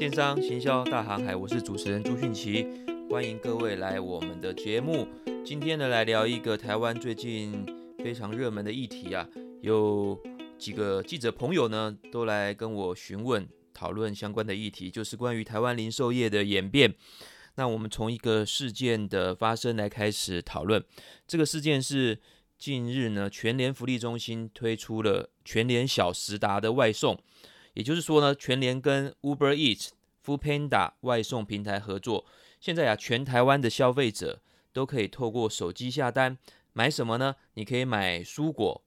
电商行销大航海，我是主持人朱迅奇，欢迎各位来我们的节目。今天呢，来聊一个台湾最近非常热门的议题啊，有几个记者朋友呢，都来跟我询问讨论相关的议题，就是关于台湾零售业的演变。那我们从一个事件的发生来开始讨论。这个事件是近日呢，全联福利中心推出了全联小时达的外送。也就是说呢，全联跟 Uber Eats、Foodpanda 外送平台合作，现在啊，全台湾的消费者都可以透过手机下单，买什么呢？你可以买蔬果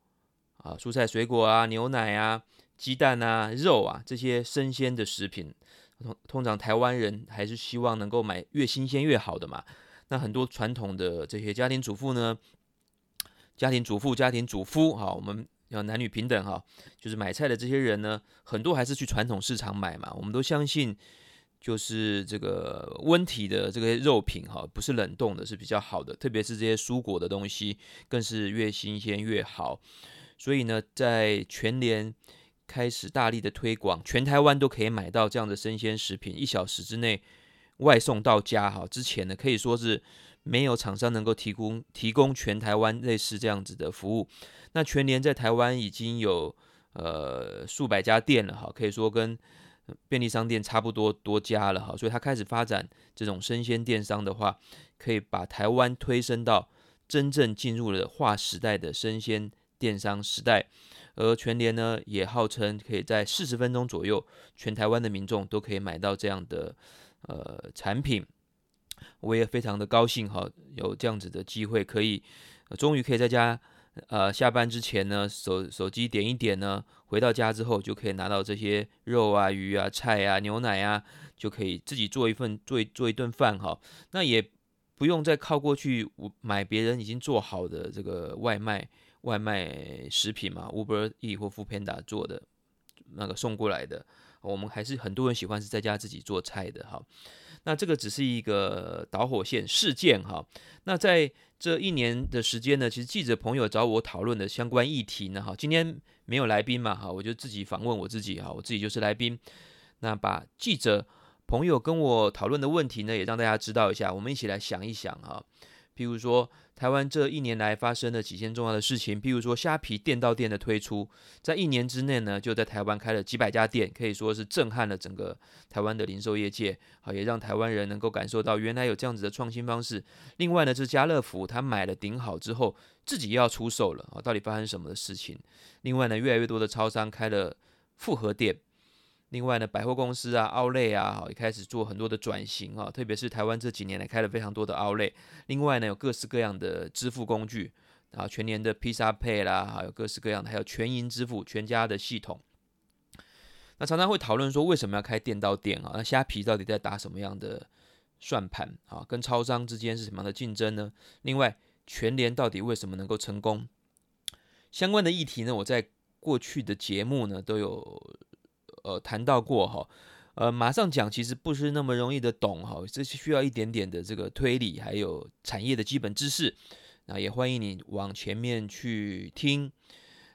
啊、蔬菜、水果啊、牛奶啊、鸡蛋啊、肉啊这些生鲜的食品。通通常台湾人还是希望能够买越新鲜越好的嘛。那很多传统的这些家庭主妇呢，家庭主妇、家庭主夫，哈，我们。要男女平等哈，就是买菜的这些人呢，很多还是去传统市场买嘛。我们都相信，就是这个温体的这个肉品哈，不是冷冻的，是比较好的。特别是这些蔬果的东西，更是越新鲜越好。所以呢，在全联开始大力的推广，全台湾都可以买到这样的生鲜食品，一小时之内外送到家哈。之前呢，可以说是没有厂商能够提供提供全台湾类似这样子的服务。那全联在台湾已经有呃数百家店了哈，可以说跟便利商店差不多多家了哈，所以他开始发展这种生鲜电商的话，可以把台湾推升到真正进入了划时代的生鲜电商时代。而全联呢，也号称可以在四十分钟左右，全台湾的民众都可以买到这样的呃产品。我也非常的高兴哈，有这样子的机会，可以终于可以在家。呃，下班之前呢，手手机点一点呢，回到家之后就可以拿到这些肉啊、鱼啊、菜啊、牛奶啊，就可以自己做一份做做一顿饭哈。那也不用再靠过去买别人已经做好的这个外卖外卖食品嘛，Uber E 或 Foodpanda 做的那个送过来的。我们还是很多人喜欢是在家自己做菜的哈。那这个只是一个导火线事件哈。那在这一年的时间呢，其实记者朋友找我讨论的相关议题呢，哈，今天没有来宾嘛，哈，我就自己访问我自己哈，我自己就是来宾。那把记者朋友跟我讨论的问题呢，也让大家知道一下，我们一起来想一想哈。譬如说，台湾这一年来发生了几件重要的事情，譬如说虾皮店到店的推出，在一年之内呢，就在台湾开了几百家店，可以说是震撼了整个台湾的零售业界，好，也让台湾人能够感受到原来有这样子的创新方式。另外呢，是家乐福，他买了顶好之后，自己要出售了啊，到底发生什么的事情？另外呢，越来越多的超商开了复合店。另外呢，百货公司啊、Outlet 啊，好，也开始做很多的转型啊，特别是台湾这几年来开了非常多的 Outlet。另外呢，有各式各样的支付工具啊，全年的 Pizza Pay 啦，还有各式各样的，还有全银支付，全家的系统。那常常会讨论说，为什么要开店到店啊？那虾皮到底在打什么样的算盘啊？跟超商之间是什么样的竞争呢？另外，全联到底为什么能够成功？相关的议题呢，我在过去的节目呢都有。呃，谈到过哈，呃，马上讲其实不是那么容易的懂哈，这是需要一点点的这个推理，还有产业的基本知识。那也欢迎你往前面去听。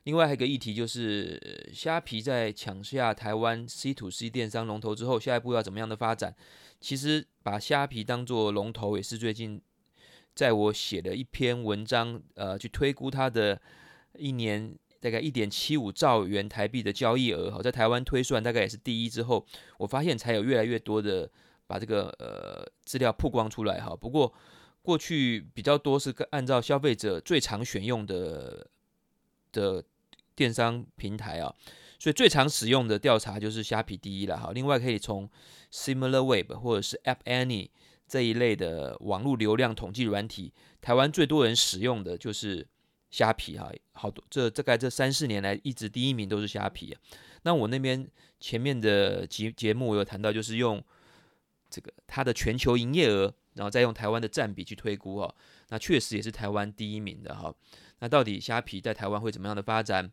另外还有一个议题就是，虾皮在抢下台湾 C to C 电商龙头之后，下一步要怎么样的发展？其实把虾皮当做龙头，也是最近在我写的一篇文章，呃，去推估它的一年。大概一点七五兆元台币的交易额，好，在台湾推算大概也是第一之后，我发现才有越来越多的把这个呃资料曝光出来哈。不过过去比较多是按照消费者最常选用的的电商平台啊，所以最常使用的调查就是虾皮第一了哈。另外可以从 SimilarWeb 或者是 App Annie 这一类的网络流量统计软体，台湾最多人使用的就是。虾皮哈，好多这大概这三四年来一直第一名都是虾皮啊。那我那边前面的节节目我有谈到，就是用这个它的全球营业额，然后再用台湾的占比去推估哈。那确实也是台湾第一名的哈。那到底虾皮在台湾会怎么样的发展？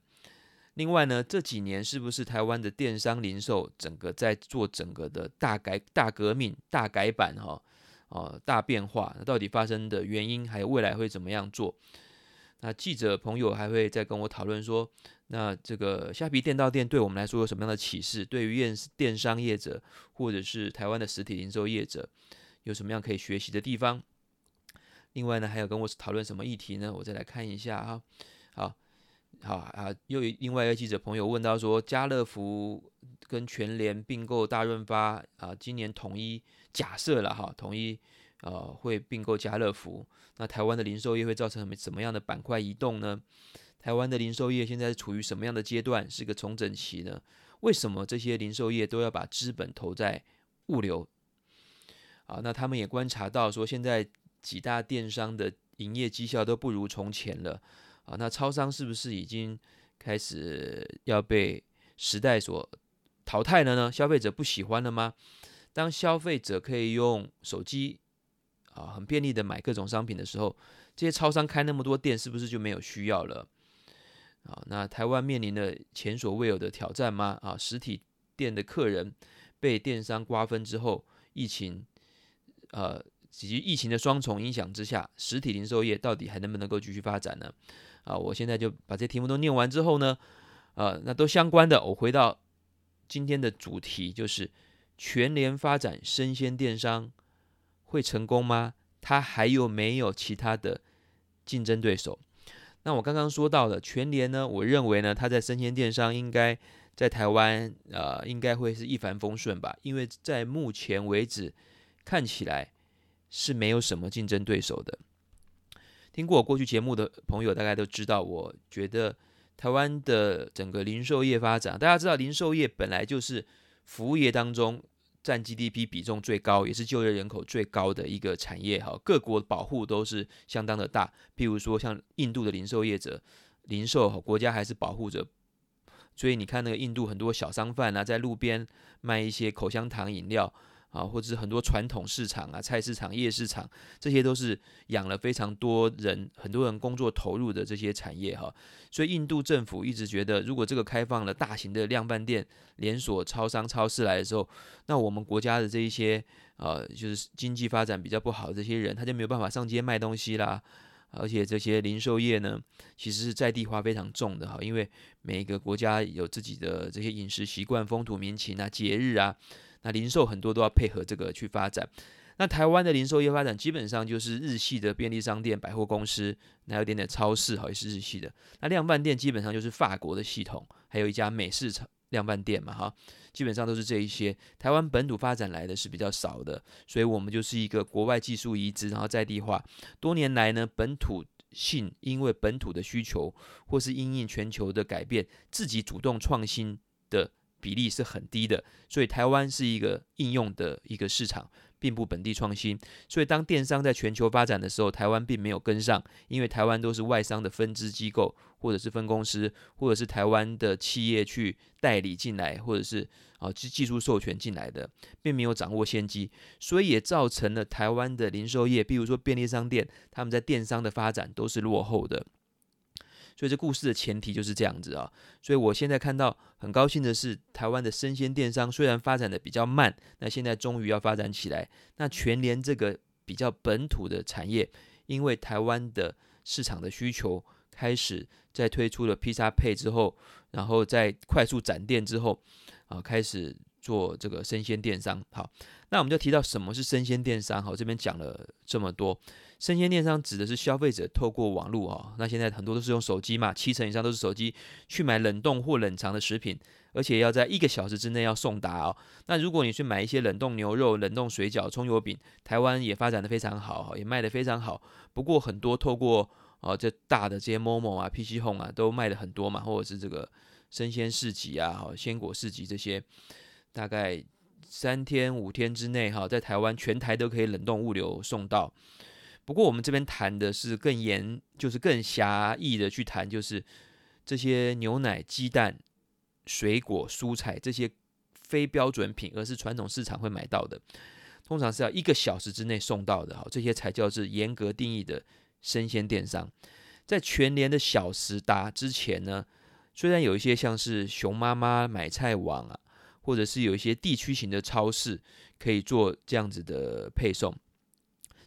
另外呢，这几年是不是台湾的电商零售整个在做整个的大改、大革命、大改版哈？哦，大变化，那到底发生的原因还有未来会怎么样做？那记者朋友还会再跟我讨论说，那这个虾皮店到店对我们来说有什么样的启示？对于电电商业者或者是台湾的实体零售业者，有什么样可以学习的地方？另外呢，还有跟我讨论什么议题呢？我再来看一下哈。好，好啊，又另外一个记者朋友问到说，家乐福跟全联并购大润发啊，今年统一假设了哈，统一呃会并购家乐福，那台湾的零售业会造成什么样的板块移动呢？台湾的零售业现在是处于什么样的阶段？是个重整期呢？为什么这些零售业都要把资本投在物流？啊，那他们也观察到说，现在。几大电商的营业绩效都不如从前了啊！那超商是不是已经开始要被时代所淘汰了呢？消费者不喜欢了吗？当消费者可以用手机啊很便利的买各种商品的时候，这些超商开那么多店，是不是就没有需要了？啊，那台湾面临的前所未有的挑战吗？啊，实体店的客人被电商瓜分之后，疫情呃。以及疫情的双重影响之下，实体零售业到底还能不能够继续发展呢？啊，我现在就把这些题目都念完之后呢，啊，那都相关的，我回到今天的主题，就是全联发展生鲜电商会成功吗？他还有没有其他的竞争对手？那我刚刚说到的全联呢，我认为呢，它在生鲜电商应该在台湾，呃，应该会是一帆风顺吧，因为在目前为止看起来。是没有什么竞争对手的。听过我过去节目的朋友，大概都知道，我觉得台湾的整个零售业发展，大家知道，零售业本来就是服务业当中占 GDP 比重最高，也是就业人口最高的一个产业。哈，各国保护都是相当的大。譬如说，像印度的零售业者，零售国家还是保护着。所以你看，那个印度很多小商贩啊，在路边卖一些口香糖、饮料。啊，或者是很多传统市场啊、菜市场、夜市场，这些都是养了非常多人、很多人工作投入的这些产业哈。所以印度政府一直觉得，如果这个开放了大型的量贩店、连锁超商、超市来的时候，那我们国家的这一些呃，就是经济发展比较不好的这些人，他就没有办法上街卖东西啦。而且这些零售业呢，其实是在地化非常重的哈，因为每一个国家有自己的这些饮食习惯、风土民情啊、节日啊。那零售很多都要配合这个去发展。那台湾的零售业发展基本上就是日系的便利商店、百货公司，还有点点超市，好也是日系的。那量贩店基本上就是法国的系统，还有一家美式量贩店嘛，哈，基本上都是这一些。台湾本土发展来的是比较少的，所以我们就是一个国外技术移植，然后在地化。多年来呢，本土性因为本土的需求，或是因应全球的改变，自己主动创新的。比例是很低的，所以台湾是一个应用的一个市场，并不本地创新。所以当电商在全球发展的时候，台湾并没有跟上，因为台湾都是外商的分支机构，或者是分公司，或者是台湾的企业去代理进来，或者是啊技技术授权进来的，并没有掌握先机，所以也造成了台湾的零售业，比如说便利商店，他们在电商的发展都是落后的。所以这故事的前提就是这样子啊，所以我现在看到很高兴的是，台湾的生鲜电商虽然发展的比较慢，那现在终于要发展起来。那全联这个比较本土的产业，因为台湾的市场的需求开始在推出了披萨配之后，然后在快速展店之后啊，开始做这个生鲜电商。好，那我们就提到什么是生鲜电商。好，这边讲了这么多。生鲜电商指的是消费者透过网络啊，那现在很多都是用手机嘛，七成以上都是手机去买冷冻或冷藏的食品，而且要在一个小时之内要送达哦。那如果你去买一些冷冻牛肉、冷冻水饺、葱油饼，台湾也发展的非常好，也卖得非常好。不过很多透过哦这大的这些 Momo 啊、PC Home 啊都卖得很多嘛，或者是这个生鲜市集啊、哈鲜果市集这些，大概三天五天之内哈，在台湾全台都可以冷冻物流送到。不过我们这边谈的是更严，就是更狭义的去谈，就是这些牛奶、鸡蛋、水果、蔬菜这些非标准品，而是传统市场会买到的，通常是要一个小时之内送到的，哈，这些才叫是严格定义的生鲜电商。在全联的小时达之前呢，虽然有一些像是熊妈妈买菜网啊，或者是有一些地区型的超市可以做这样子的配送。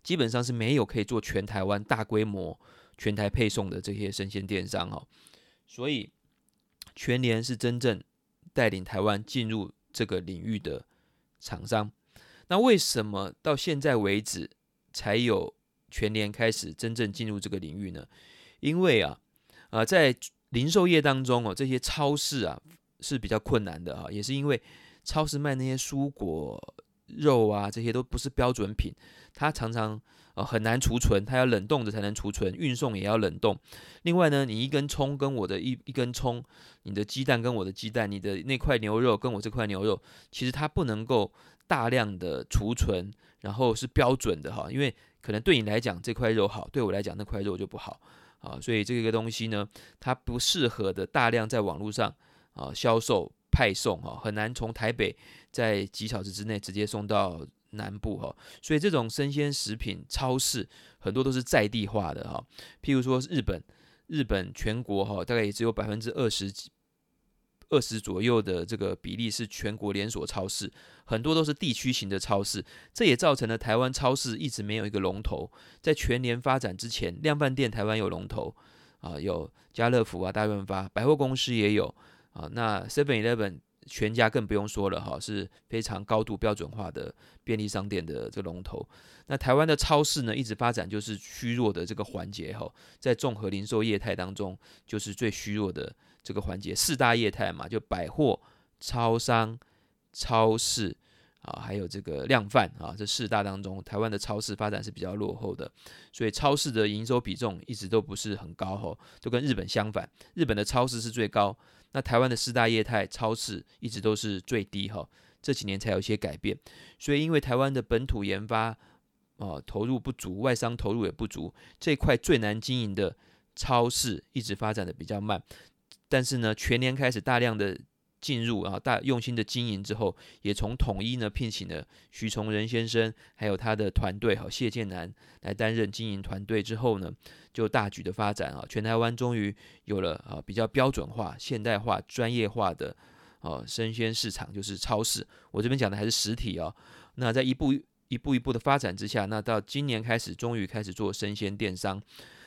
基本上是没有可以做全台湾大规模全台配送的这些生鲜电商哈，所以全联是真正带领台湾进入这个领域的厂商。那为什么到现在为止才有全联开始真正进入这个领域呢？因为啊，啊，在零售业当中哦，这些超市啊是比较困难的哈，也是因为超市卖那些蔬果、肉啊，这些都不是标准品，它常常呃很难储存，它要冷冻的才能储存，运送也要冷冻。另外呢，你一根葱跟我的一一根葱，你的鸡蛋跟我的鸡蛋，你的那块牛肉跟我这块牛肉，其实它不能够大量的储存，然后是标准的哈，因为可能对你来讲这块肉好，对我来讲那块肉就不好。啊，所以这个东西呢，它不适合的大量在网络上啊销售派送哈，很难从台北在几小时之内直接送到南部哈。所以这种生鲜食品超市很多都是在地化的哈。譬如说日本，日本全国哈大概也只有百分之二十几。二十左右的这个比例是全国连锁超市，很多都是地区型的超市，这也造成了台湾超市一直没有一个龙头。在全联发展之前，量贩店台湾有龙头啊，有家乐福啊、大润发，百货公司也有啊。那 Seven Eleven 全家更不用说了哈，是非常高度标准化的便利商店的这个龙头。那台湾的超市呢，一直发展就是虚弱的这个环节哈，在综合零售业态当中，就是最虚弱的。这个环节四大业态嘛，就百货、超商、超市啊，还有这个量贩啊，这四大当中，台湾的超市发展是比较落后的，所以超市的营收比重一直都不是很高哈，都跟日本相反，日本的超市是最高，那台湾的四大业态超市一直都是最低哈，这几年才有一些改变，所以因为台湾的本土研发啊投入不足，外商投入也不足，这块最难经营的超市一直发展的比较慢。但是呢，全年开始大量的进入啊，大用心的经营之后，也从统一呢聘请了徐崇仁先生，还有他的团队和谢建南来担任经营团队之后呢，就大举的发展啊，全台湾终于有了啊比较标准化、现代化、专业化的啊生鲜市场，就是超市。我这边讲的还是实体哦。那在一步一步一步的发展之下，那到今年开始，终于开始做生鲜电商。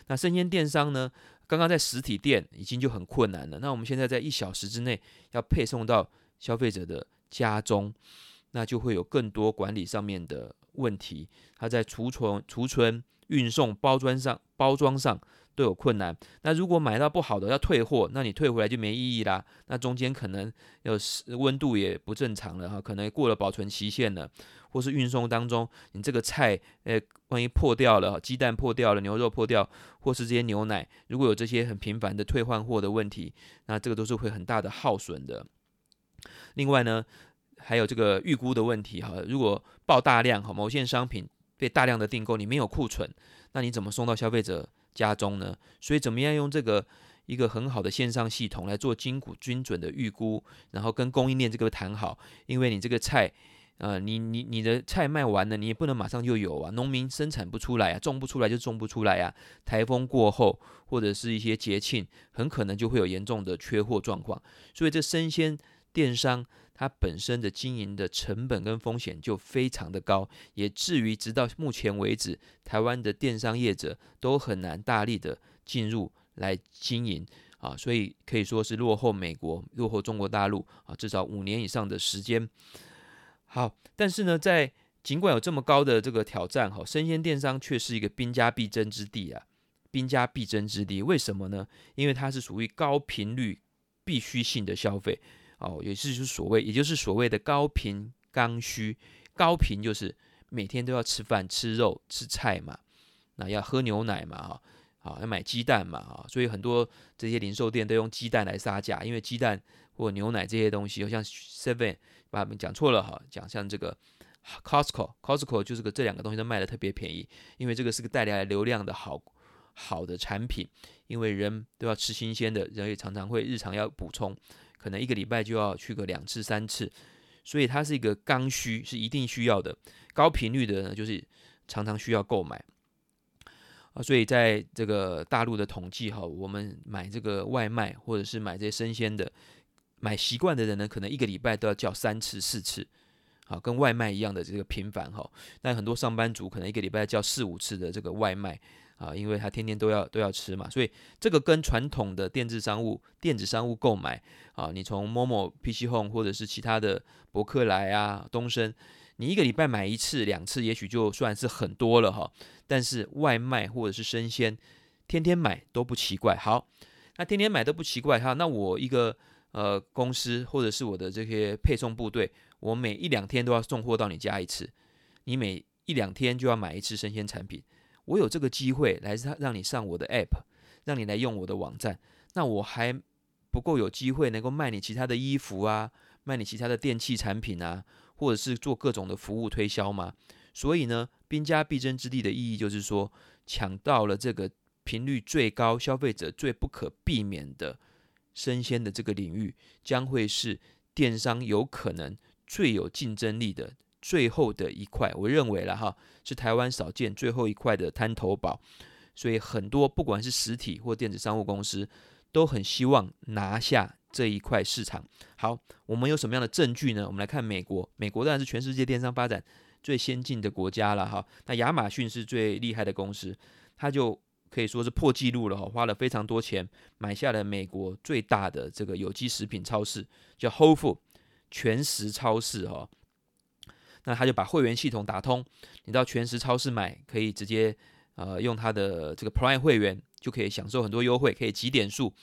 那生鲜电商呢？刚刚在实体店已经就很困难了，那我们现在在一小时之内要配送到消费者的家中，那就会有更多管理上面的问题。它在储存、储存、运送、包装上、包装上都有困难。那如果买到不好的要退货，那你退回来就没意义啦。那中间可能有温度也不正常了哈，可能过了保存期限了。或是运送当中，你这个菜，呃，万一破掉了，鸡蛋破掉了，牛肉破掉，或是这些牛奶，如果有这些很频繁的退换货的问题，那这个都是会很大的耗损的。另外呢，还有这个预估的问题哈，如果爆大量哈，某件商品被大量的订购，你没有库存，那你怎么送到消费者家中呢？所以怎么样用这个一个很好的线上系统来做精准精准的预估，然后跟供应链这个谈好，因为你这个菜。啊、呃，你你你的菜卖完了，你也不能马上就有啊。农民生产不出来啊，种不出来就种不出来啊。台风过后，或者是一些节庆，很可能就会有严重的缺货状况。所以这生鲜电商它本身的经营的成本跟风险就非常的高，也至于直到目前为止，台湾的电商业者都很难大力的进入来经营啊。所以可以说是落后美国、落后中国大陆啊，至少五年以上的时间。好，但是呢，在尽管有这么高的这个挑战，哈，生鲜电商却是一个兵家必争之地啊，兵家必争之地。为什么呢？因为它是属于高频率、必须性的消费，哦，也是就所谓，也就是所谓的高频刚需。高频就是每天都要吃饭、吃肉、吃菜嘛，那要喝牛奶嘛，哈，好，要买鸡蛋嘛，哈，所以很多这些零售店都用鸡蛋来杀价，因为鸡蛋或牛奶这些东西，好像 Seven。把我们讲错了哈，讲像这个 Costco，Costco 就是个这两个东西都卖得特别便宜，因为这个是个带来流量的好好的产品，因为人都要吃新鲜的，人也常常会日常要补充，可能一个礼拜就要去个两次三次，所以它是一个刚需，是一定需要的，高频率的呢，就是常常需要购买啊，所以在这个大陆的统计哈，我们买这个外卖或者是买这些生鲜的。买习惯的人呢，可能一个礼拜都要叫三次、四次，啊，跟外卖一样的这个频繁哈。那很多上班族可能一个礼拜叫四五次的这个外卖啊，因为他天天都要都要吃嘛，所以这个跟传统的电子商务、电子商务购买啊，你从某某、PC Home 或者是其他的博客来啊、东升，你一个礼拜买一次、两次，也许就算是很多了哈。但是外卖或者是生鲜，天天买都不奇怪。好，那天天买都不奇怪哈。那我一个呃公司或者是我的这些配送部队，我每一两天都要送货到你家一次，你每一两天就要买一次生鲜产品。我有这个机会来让你上我的 app，让你来用我的网站，那我还不够有机会能够卖你其他的衣服啊，卖你其他的电器产品啊，或者是做各种的服务推销吗？所以呢，兵家必争之地的意义就是说，抢到了这个频率最高、消费者最不可避免的生鲜的这个领域，将会是电商有可能最有竞争力的。最后的一块，我认为了哈，是台湾少见最后一块的滩头堡，所以很多不管是实体或电子商务公司，都很希望拿下这一块市场。好，我们有什么样的证据呢？我们来看美国，美国当然是全世界电商发展最先进的国家了哈。那亚马逊是最厉害的公司，它就可以说是破纪录了哈，花了非常多钱买下了美国最大的这个有机食品超市，叫 Whole f o o d 全食超市哈。那他就把会员系统打通，你到全食超市买，可以直接呃用他的这个 Prime 会员，就可以享受很多优惠，可以集点数。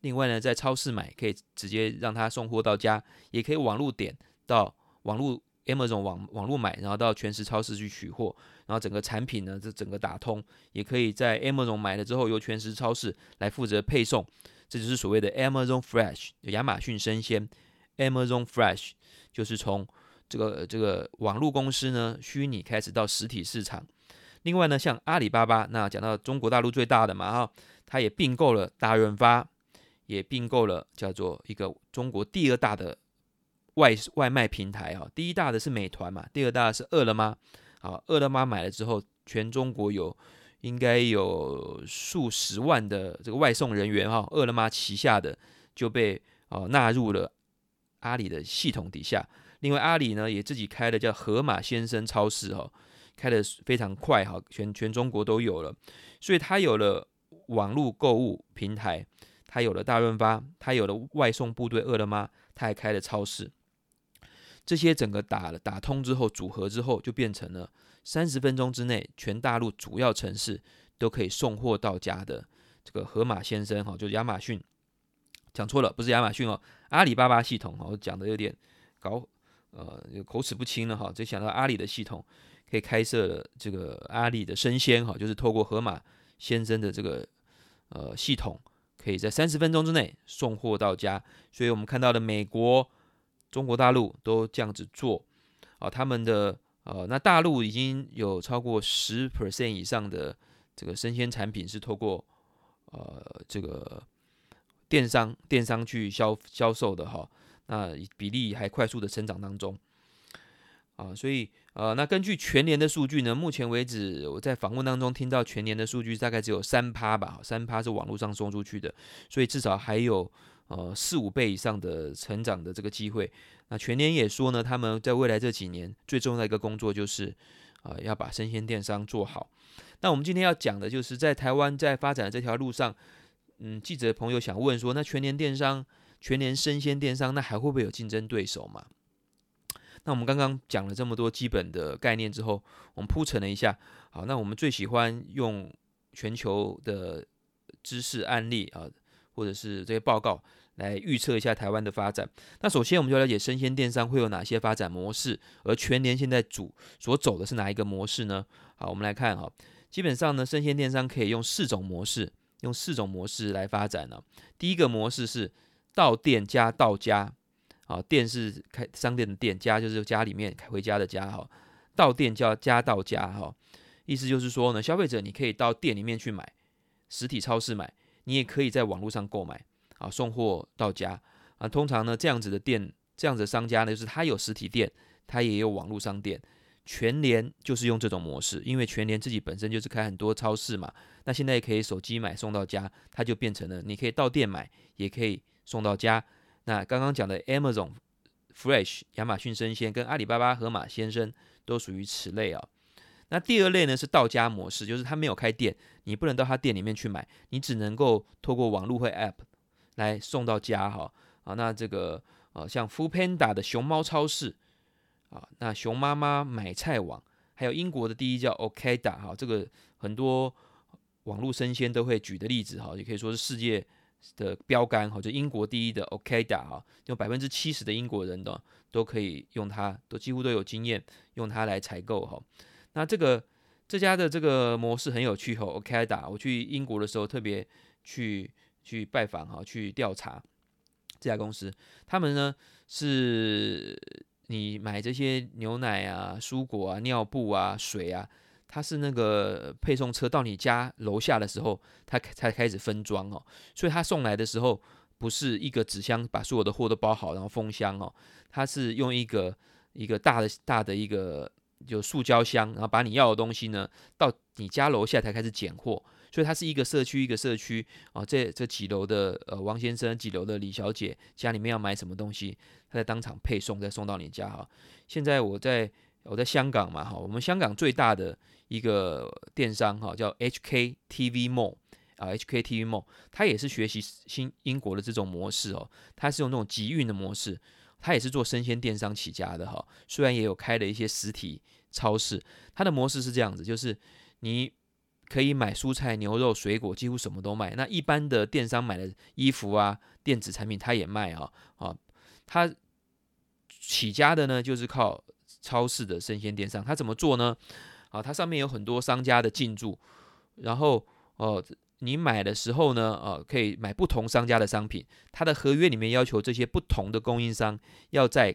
另外呢，在超市买可以直接让他送货到家，也可以网络点到网络 Amazon 网网络买，然后到全食超市去取货，然后整个产品呢，这整个打通，也可以在 Amazon 买了之后由全食超市来负责配送，这就是所谓的 Amazon Fresh，亚马逊生鲜。Amazon Fresh 就是从这个这个网络公司呢，虚拟开始到实体市场。另外呢，像阿里巴巴，那讲到中国大陆最大的嘛哈，它也并购了大润发，也并购了叫做一个中国第二大的外外卖平台哈。第一大的是美团嘛，第二大的是饿了么。好，饿了么买了之后，全中国有应该有数十万的这个外送人员哈，饿了么旗下的就被哦纳入了阿里的系统底下。另外，阿里呢也自己开了叫盒马鲜生超市哈，开得非常快哈，全全中国都有了，所以它有了网络购物平台，它有了大润发，它有了外送部队饿了么，它还开了超市，这些整个打了打通之后组合之后，就变成了三十分钟之内全大陆主要城市都可以送货到家的这个盒马鲜生哈，就是亚马逊讲错了，不是亚马逊哦，阿里巴巴系统哦，讲的有点搞。呃，口齿不清了哈，就想到阿里的系统可以开设这个阿里的生鲜哈，就是透过盒马鲜生的这个呃系统，可以在三十分钟之内送货到家。所以我们看到的美国、中国大陆都这样子做啊，他们的呃，那大陆已经有超过十 percent 以上的这个生鲜产品是透过呃这个电商电商去销销售的哈。那比例还快速的成长当中，啊，所以呃，那根据全年的数据呢，目前为止我在访问当中听到全年的数据大概只有三趴吧，三趴是网络上送出去的，所以至少还有呃四五倍以上的成长的这个机会。那全年也说呢，他们在未来这几年最重要的一个工作就是啊、要把生鲜电商做好。那我们今天要讲的就是在台湾在发展的这条路上，嗯，记者朋友想问说，那全年电商。全年生鲜电商，那还会不会有竞争对手嘛？那我们刚刚讲了这么多基本的概念之后，我们铺陈了一下。好，那我们最喜欢用全球的知识案例啊，或者是这些报告来预测一下台湾的发展。那首先，我们就了解生鲜电商会有哪些发展模式，而全年现在主所走的是哪一个模式呢？好，我们来看哈，基本上呢，生鲜电商可以用四种模式，用四种模式来发展呢。第一个模式是。到店加到家，啊，店是开商店的店，家就是家里面回家的家哈。到店叫加到家哈，意思就是说呢，消费者你可以到店里面去买，实体超市买，你也可以在网络上购买，啊，送货到家啊。通常呢，这样子的店，这样子的商家呢，就是他有实体店，他也有网络商店。全联就是用这种模式，因为全联自己本身就是开很多超市嘛，那现在也可以手机买送到家，它就变成了你可以到店买，也可以。送到家。那刚刚讲的 Amazon Fresh、亚马逊生鲜跟阿里巴巴盒马鲜生都属于此类啊。那第二类呢是到家模式，就是他没有开店，你不能到他店里面去买，你只能够透过网络或 App 来送到家哈。啊，那这个呃像 f o o Panda 的熊猫超市啊，那熊妈妈买菜网，还有英国的第一叫 Okada 哈，这个很多网络生鲜都会举的例子哈，也可以说是世界的标杆哈，就英国第一的 Okada 哈，有百分之七十的英国人的都可以用它，都几乎都有经验用它来采购哈。那这个这家的这个模式很有趣哈，Okada，我去英国的时候特别去去拜访哈，去调查这家公司。他们呢是你买这些牛奶啊、蔬果啊、尿布啊、水啊，它是那个配送车到你家楼下的时候，它才开始分装哦。所以它送来的时候不是一个纸箱把所有的货都包好然后封箱哦，它是用一个一个大的大的一个。就塑胶箱，然后把你要的东西呢，到你家楼下才开始拣货，所以它是一个社区一个社区啊，这这几楼的呃王先生，几楼的李小姐家里面要买什么东西，他在当场配送，再送到你家哈。现在我在我在香港嘛哈，我们香港最大的一个电商哈叫 HKTV Mall 啊，HKTV Mall，它也是学习新英国的这种模式哦，它是用那种集运的模式。他也是做生鲜电商起家的哈，虽然也有开了一些实体超市，它的模式是这样子，就是你可以买蔬菜、牛肉、水果，几乎什么都卖。那一般的电商买的衣服啊、电子产品，他也卖哈啊。他起家的呢，就是靠超市的生鲜电商。他怎么做呢？啊，它上面有很多商家的进驻，然后哦。你买的时候呢，呃，可以买不同商家的商品。它的合约里面要求这些不同的供应商要在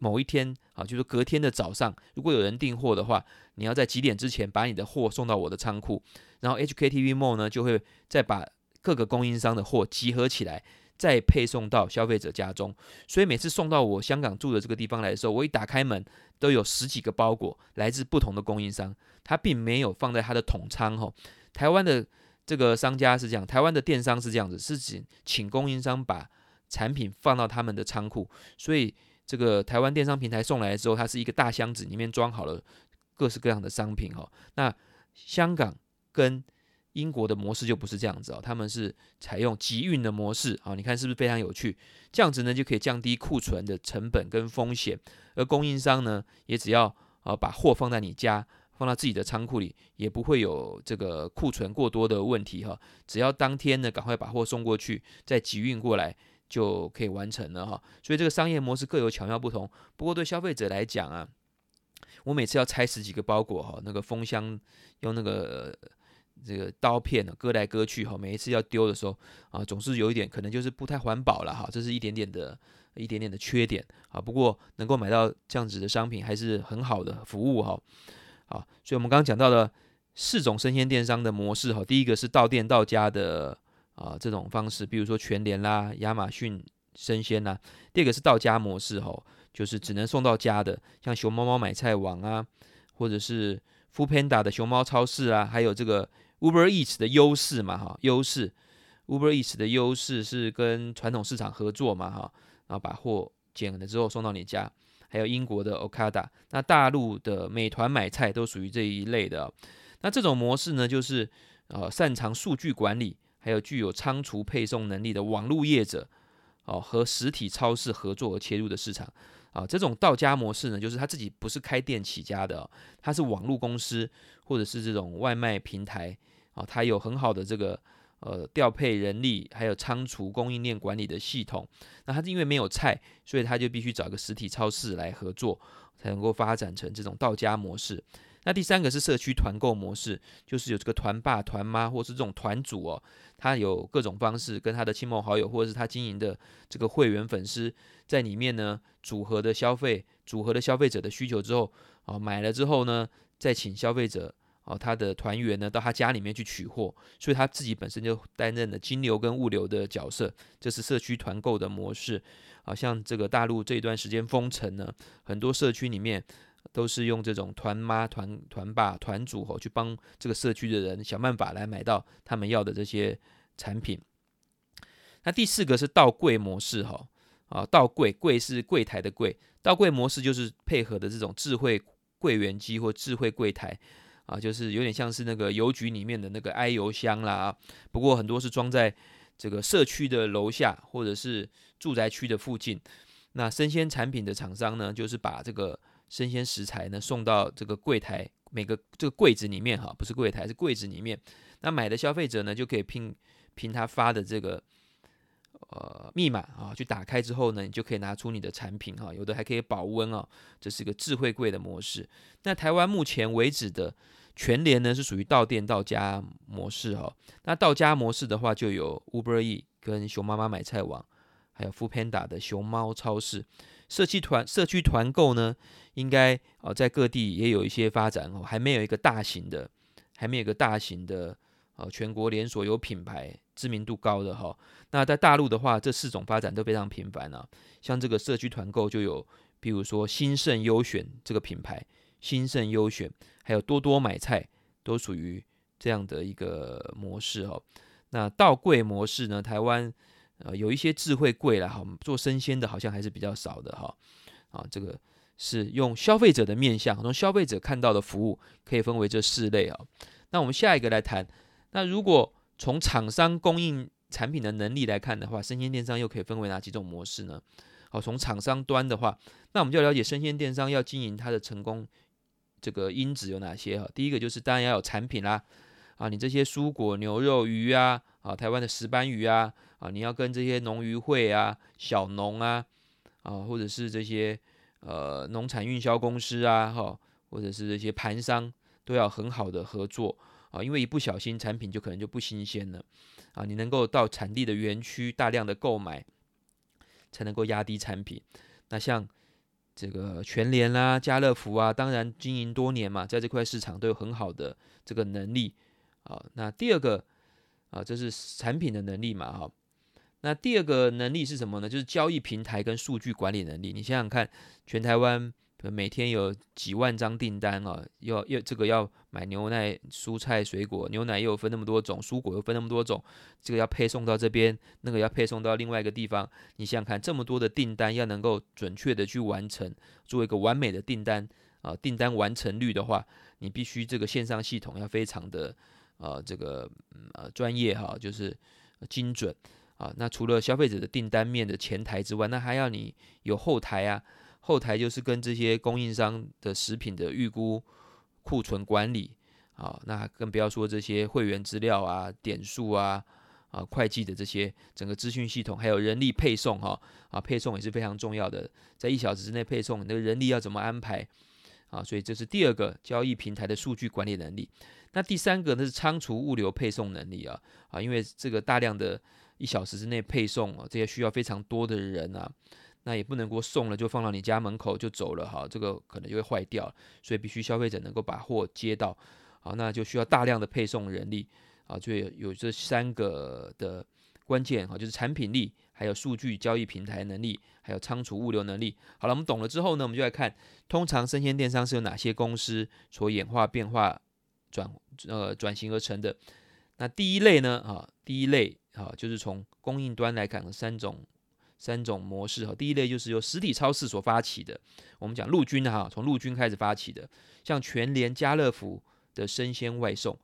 某一天啊，就是隔天的早上，如果有人订货的话，你要在几点之前把你的货送到我的仓库。然后 HKTV Mall 呢，就会再把各个供应商的货集合起来，再配送到消费者家中。所以每次送到我香港住的这个地方来的时候，我一打开门，都有十几个包裹来自不同的供应商，它并没有放在它的统仓哈。台湾的这个商家是这样，台湾的电商是这样子，是请请供应商把产品放到他们的仓库，所以这个台湾电商平台送来的时候，它是一个大箱子，里面装好了各式各样的商品哈。那香港跟英国的模式就不是这样子哦，他们是采用集运的模式啊，你看是不是非常有趣？这样子呢就可以降低库存的成本跟风险，而供应商呢也只要啊把货放在你家。放到自己的仓库里，也不会有这个库存过多的问题哈。只要当天呢，赶快把货送过去，再集运过来就可以完成了哈。所以这个商业模式各有巧妙不同。不过对消费者来讲啊，我每次要拆十几个包裹哈，那个封箱用那个这个刀片呢割来割去哈，每一次要丢的时候啊，总是有一点可能就是不太环保了哈。这是一点点的一点点的缺点啊。不过能够买到这样子的商品还是很好的服务哈。好，所以我们刚刚讲到了四种生鲜电商的模式哈。第一个是到店到家的啊这种方式，比如说全联啦、亚马逊生鲜啦。第二个是到家模式哈，就是只能送到家的，像熊猫猫买菜网啊，或者是 Foodpanda 的熊猫超市啊，还有这个 Uber Eats 的优势嘛哈，优势 Uber Eats 的优势是跟传统市场合作嘛哈，然后把货捡了之后送到你家。还有英国的 Ocado，那大陆的美团买菜都属于这一类的。那这种模式呢，就是呃擅长数据管理，还有具有仓储配送能力的网络业者哦，和实体超市合作而切入的市场啊。这种到家模式呢，就是他自己不是开店起家的，他是网络公司或者是这种外卖平台啊，他有很好的这个。呃，调配人力，还有仓储供应链管理的系统。那他因为没有菜，所以他就必须找个实体超市来合作，才能够发展成这种到家模式。那第三个是社区团购模式，就是有这个团爸、团妈，或是这种团主哦，他有各种方式跟他的亲朋好友，或者是他经营的这个会员粉丝，在里面呢组合的消费，组合的消费者的需求之后，啊，买了之后呢，再请消费者。哦，他的团员呢到他家里面去取货，所以他自己本身就担任了金流跟物流的角色，这是社区团购的模式。好像这个大陆这一段时间封城呢，很多社区里面都是用这种团妈、团团爸、团主吼去帮这个社区的人想办法来买到他们要的这些产品。那第四个是到柜模式哈，啊，到柜柜是柜台的柜，到柜模式就是配合的这种智慧柜员机或智慧柜台啊，就是有点像是那个邮局里面的那个 i 邮箱啦。不过很多是装在这个社区的楼下或者是住宅区的附近。那生鲜产品的厂商呢，就是把这个生鲜食材呢送到这个柜台，每个这个柜子里面哈，不是柜台，是柜子里面。那买的消费者呢，就可以凭凭他发的这个呃密码啊，去打开之后呢，你就可以拿出你的产品哈，有的还可以保温哦，这是一个智慧柜的模式。那台湾目前为止的全联呢，是属于到店到家模式哈。那到家模式的话，就有 Uber E 跟熊妈妈买菜网。还有 Foodpanda 的熊猫超市，社区团社区团购呢，应该哦在各地也有一些发展哦，还没有一个大型的，还没有一个大型的呃全国连锁有品牌知名度高的哈。那在大陆的话，这四种发展都非常频繁啊。像这个社区团购就有，比如说兴盛优选这个品牌，兴盛优选，还有多多买菜，都属于这样的一个模式哦。那到柜模式呢，台湾。呃，有一些智慧柜啦，哈，做生鲜的好像还是比较少的哈，啊，这个是用消费者的面向，从消费者看到的服务可以分为这四类啊。那我们下一个来谈，那如果从厂商供应产品的能力来看的话，生鲜电商又可以分为哪几种模式呢？好，从厂商端的话，那我们就要了解生鲜电商要经营它的成功这个因子有哪些哈？第一个就是当然要有产品啦，啊，你这些蔬果、牛肉、鱼啊，啊，台湾的石斑鱼啊。啊，你要跟这些农渔会啊、小农啊，啊，或者是这些呃农产运销公司啊，哈，或者是这些盘商，都要很好的合作啊，因为一不小心产品就可能就不新鲜了啊。你能够到产地的园区大量的购买，才能够压低产品。那像这个全联啊、家乐福啊，当然经营多年嘛，在这块市场都有很好的这个能力啊。那第二个啊，这是产品的能力嘛，哈。那第二个能力是什么呢？就是交易平台跟数据管理能力。你想想看，全台湾每天有几万张订单啊，要要这个要买牛奶、蔬菜、水果，牛奶又分那么多种，蔬果又分那么多种，这个要配送到这边，那个要配送到另外一个地方。你想想看，这么多的订单要能够准确的去完成，做一个完美的订单啊，订单完成率的话，你必须这个线上系统要非常的呃这个呃专业哈，就是精准。啊，那除了消费者的订单面的前台之外，那还要你有后台啊。后台就是跟这些供应商的食品的预估库存管理啊，那更不要说这些会员资料啊、点数啊、啊会计的这些整个资讯系统，还有人力配送哈啊，配送也是非常重要的，在一小时之内配送，那个人力要怎么安排啊？所以这是第二个交易平台的数据管理能力。那第三个呢是仓储物流配送能力啊啊，因为这个大量的。一小时之内配送啊，这些需要非常多的人啊，那也不能够送了就放到你家门口就走了哈，这个可能就会坏掉，所以必须消费者能够把货接到，好，那就需要大量的配送人力啊，就有有这三个的关键哈，就是产品力，还有数据交易平台能力，还有仓储物流能力。好了，我们懂了之后呢，我们就来看，通常生鲜电商是由哪些公司所演化变化转呃转型而成的？那第一类呢啊，第一类。啊，就是从供应端来看，三种三种模式哈。第一类就是由实体超市所发起的，我们讲陆军哈，从陆军开始发起的，像全联、家乐福的生鲜外送。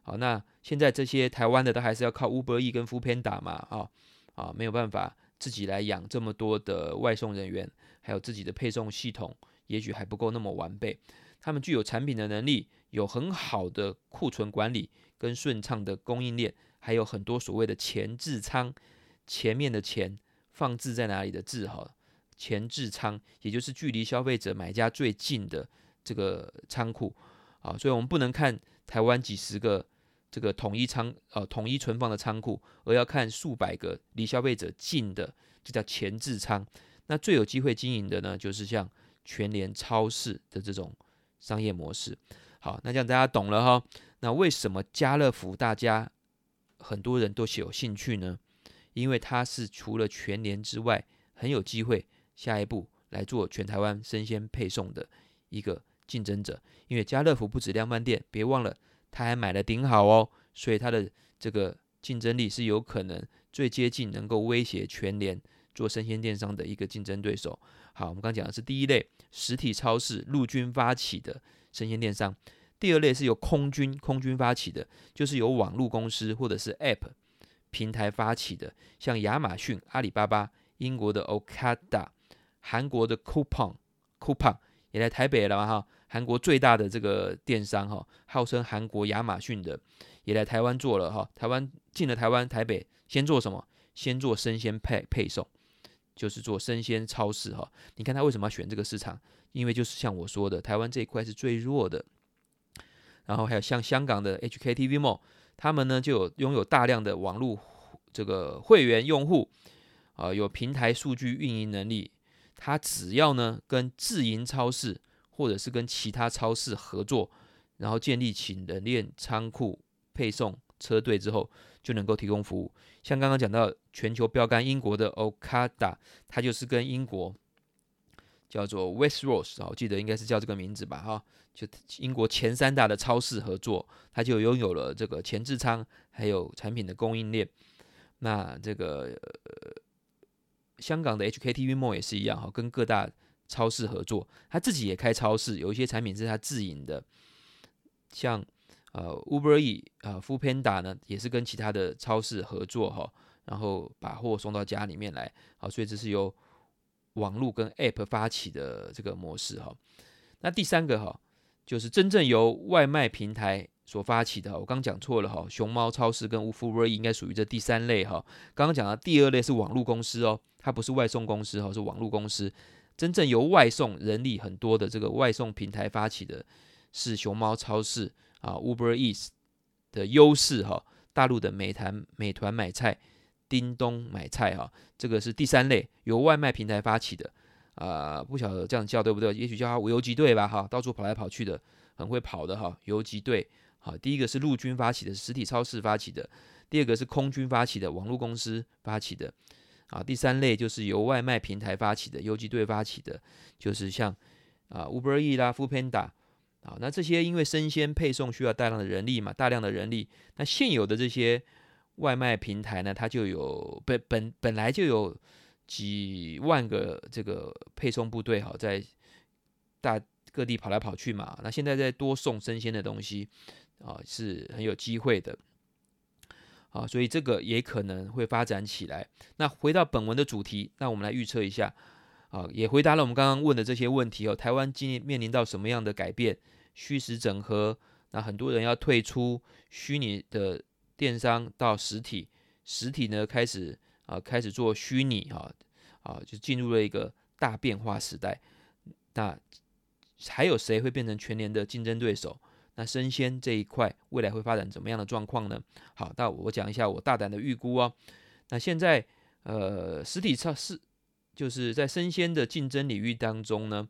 好，那现在这些台湾的都还是要靠 Uber E 跟 Foodpanda 嘛，啊啊，没有办法自己来养这么多的外送人员，还有自己的配送系统，也许还不够那么完备。他们具有产品的能力，有很好的库存管理跟顺畅的供应链。还有很多所谓的前置仓，前面的前放置在哪里的置哈，前置仓也就是距离消费者买家最近的这个仓库啊，所以我们不能看台湾几十个这个统一仓呃统一存放的仓库，而要看数百个离消费者近的，这叫前置仓。那最有机会经营的呢，就是像全联超市的这种商业模式。好，那这样大家懂了哈。那为什么家乐福大家很多人都是有兴趣呢，因为它是除了全联之外，很有机会下一步来做全台湾生鲜配送的一个竞争者。因为家乐福不止量贩店，别忘了他还买了顶好哦，所以他的这个竞争力是有可能最接近能够威胁全联做生鲜电商的一个竞争对手。好，我们刚讲的是第一类实体超市陆军发起的生鲜电商，第二类是由空军空军发起的，就是由网络公司或者是 App 平台发起的，像亚马逊、阿里巴巴、英国的 Okada、韩国的 Coupon、Coupon 也来台北了哈。韩国最大的这个电商哈，号称韩国亚马逊的，也来台湾做了哈。台湾进了台湾台北，先做什么？先做生鲜配配送，就是做生鲜超市哈。你看他为什么要选这个市场？因为就是像我说的，台湾这一块是最弱的。然后还有像香港的 HKTV Mall，他们呢就有拥有大量的网络这个会员用户啊，有平台数据运营能力。他只要呢跟自营超市。或者是跟其他超市合作，然后建立起冷链仓库、配送车队之后，就能够提供服务。像刚刚讲到全球标杆英国的 Ocada，它就是跟英国叫做 Westrose，啊，我记得应该是叫这个名字吧，哈，就英国前三大的超市合作，它就拥有了这个前置仓，还有产品的供应链。那这个、呃、香港的 HKTV Mall 也是一样，哈，跟各大超市合作，他自己也开超市，有一些产品是他自营的，像呃 Uber E 啊 Foodpanda 呢，也是跟其他的超市合作哈，然后把货送到家里面来，好，所以这是由网络跟 App 发起的这个模式哈。那第三个哈，就是真正由外卖平台所发起的，我刚讲错了哈，熊猫超市跟 Uber E 应该属于这第三类哈。刚刚讲的第二类是网络公司哦，它不是外送公司哈，是网络公司。真正由外送人力很多的这个外送平台发起的，是熊猫超市啊，Uber Eats 的优势哈。大陆的美团美团买菜、叮咚买菜哈，这个是第三类由外卖平台发起的啊，不晓得这样叫对不对？也许叫它游击队吧哈，到处跑来跑去的，很会跑的哈，游击队。好，第一个是陆军发起的，实体超市发起的；第二个是空军发起的，网络公司发起的。啊，第三类就是由外卖平台发起的，游击队发起的，就是像啊 Uber E 啦、f o o Panda 啊，那这些因为生鲜配送需要大量的人力嘛，大量的人力，那现有的这些外卖平台呢，它就有本本本来就有几万个这个配送部队，好在大各地跑来跑去嘛，那现在再多送生鲜的东西啊，是很有机会的。啊，所以这个也可能会发展起来。那回到本文的主题，那我们来预测一下，啊，也回答了我们刚刚问的这些问题哦。台湾今年面临到什么样的改变？虚实整合，那很多人要退出虚拟的电商到实体，实体呢开始啊开始做虚拟啊啊，就进入了一个大变化时代。那还有谁会变成全联的竞争对手？那生鲜这一块未来会发展怎么样的状况呢？好，那我讲一下我大胆的预估哦。那现在呃，实体超市就是在生鲜的竞争领域当中呢，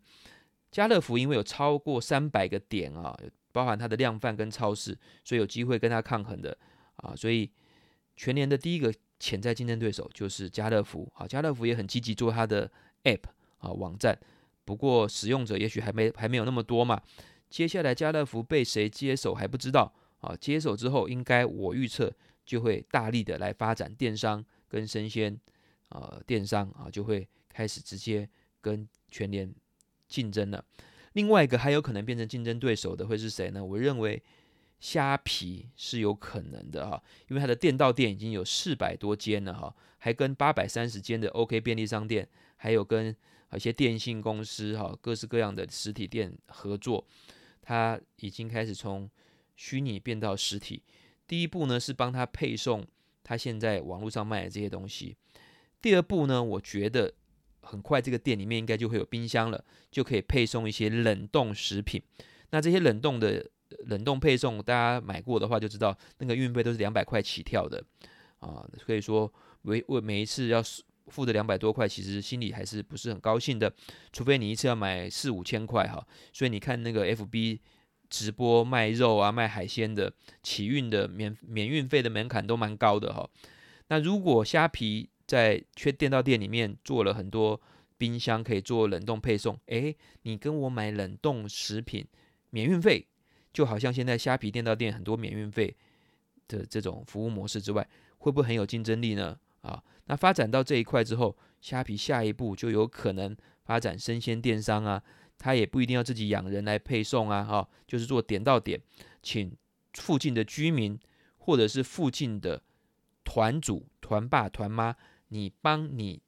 家乐福因为有超过三百个点啊，包含它的量贩跟超市，所以有机会跟它抗衡的啊。所以全年的第一个潜在竞争对手就是家乐福啊。家乐福也很积极做它的 App 啊网站，不过使用者也许还没还没有那么多嘛。接下来家乐福被谁接手还不知道啊，接手之后应该我预测就会大力的来发展电商跟生鲜啊，电商啊就会开始直接跟全联竞争了。另外一个还有可能变成竞争对手的会是谁呢？我认为虾皮是有可能的哈，因为它的店到店已经有四百多间了哈，还跟八百三十间的 OK 便利商店，还有跟一些电信公司哈，各式各样的实体店合作。它已经开始从虚拟变到实体。第一步呢是帮他配送他现在网络上卖的这些东西。第二步呢，我觉得很快这个店里面应该就会有冰箱了，就可以配送一些冷冻食品。那这些冷冻的冷冻配送，大家买过的话就知道，那个运费都是两百块起跳的啊。所以说，每为每一次要付的两百多块，其实心里还是不是很高兴的，除非你一次要买四五千块哈。所以你看那个 FB 直播卖肉啊、卖海鲜的，起运的免免运费的门槛都蛮高的哈。那如果虾皮在缺店到店里面做了很多冰箱，可以做冷冻配送，诶，你跟我买冷冻食品免运费，就好像现在虾皮店到店很多免运费的这种服务模式之外，会不会很有竞争力呢？啊。那发展到这一块之后，虾皮下一步就有可能发展生鲜电商啊，它也不一定要自己养人来配送啊，哈，就是做点到点，请附近的居民或者是附近的团主、团爸、团妈，你帮你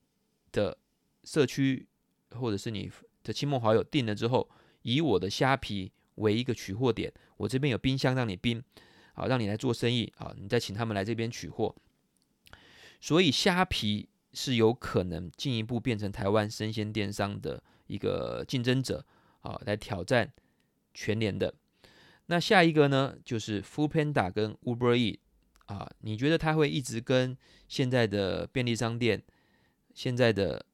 的社区或者是你的亲朋好友订了之后，以我的虾皮为一个取货点，我这边有冰箱让你冰，好，让你来做生意，好，你再请他们来这边取货。所以虾皮是有可能进一步变成台湾生鲜电商的一个竞争者，啊，来挑战全联的。那下一个呢，就是 Foodpanda 跟 Uber E 啊，你觉得他会一直跟现在的便利商店、现在的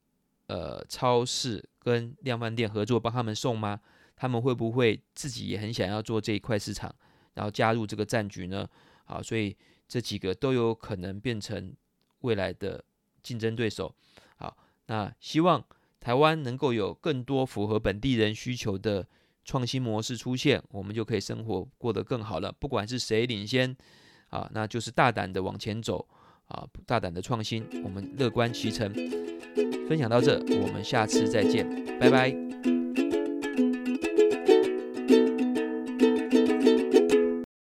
呃超市跟量贩店合作，帮他们送吗？他们会不会自己也很想要做这一块市场，然后加入这个战局呢？啊，所以这几个都有可能变成。未来的竞争对手，好，那希望台湾能够有更多符合本地人需求的创新模式出现，我们就可以生活过得更好了。不管是谁领先，啊，那就是大胆的往前走，啊，大胆的创新，我们乐观其成。分享到这，我们下次再见，拜拜。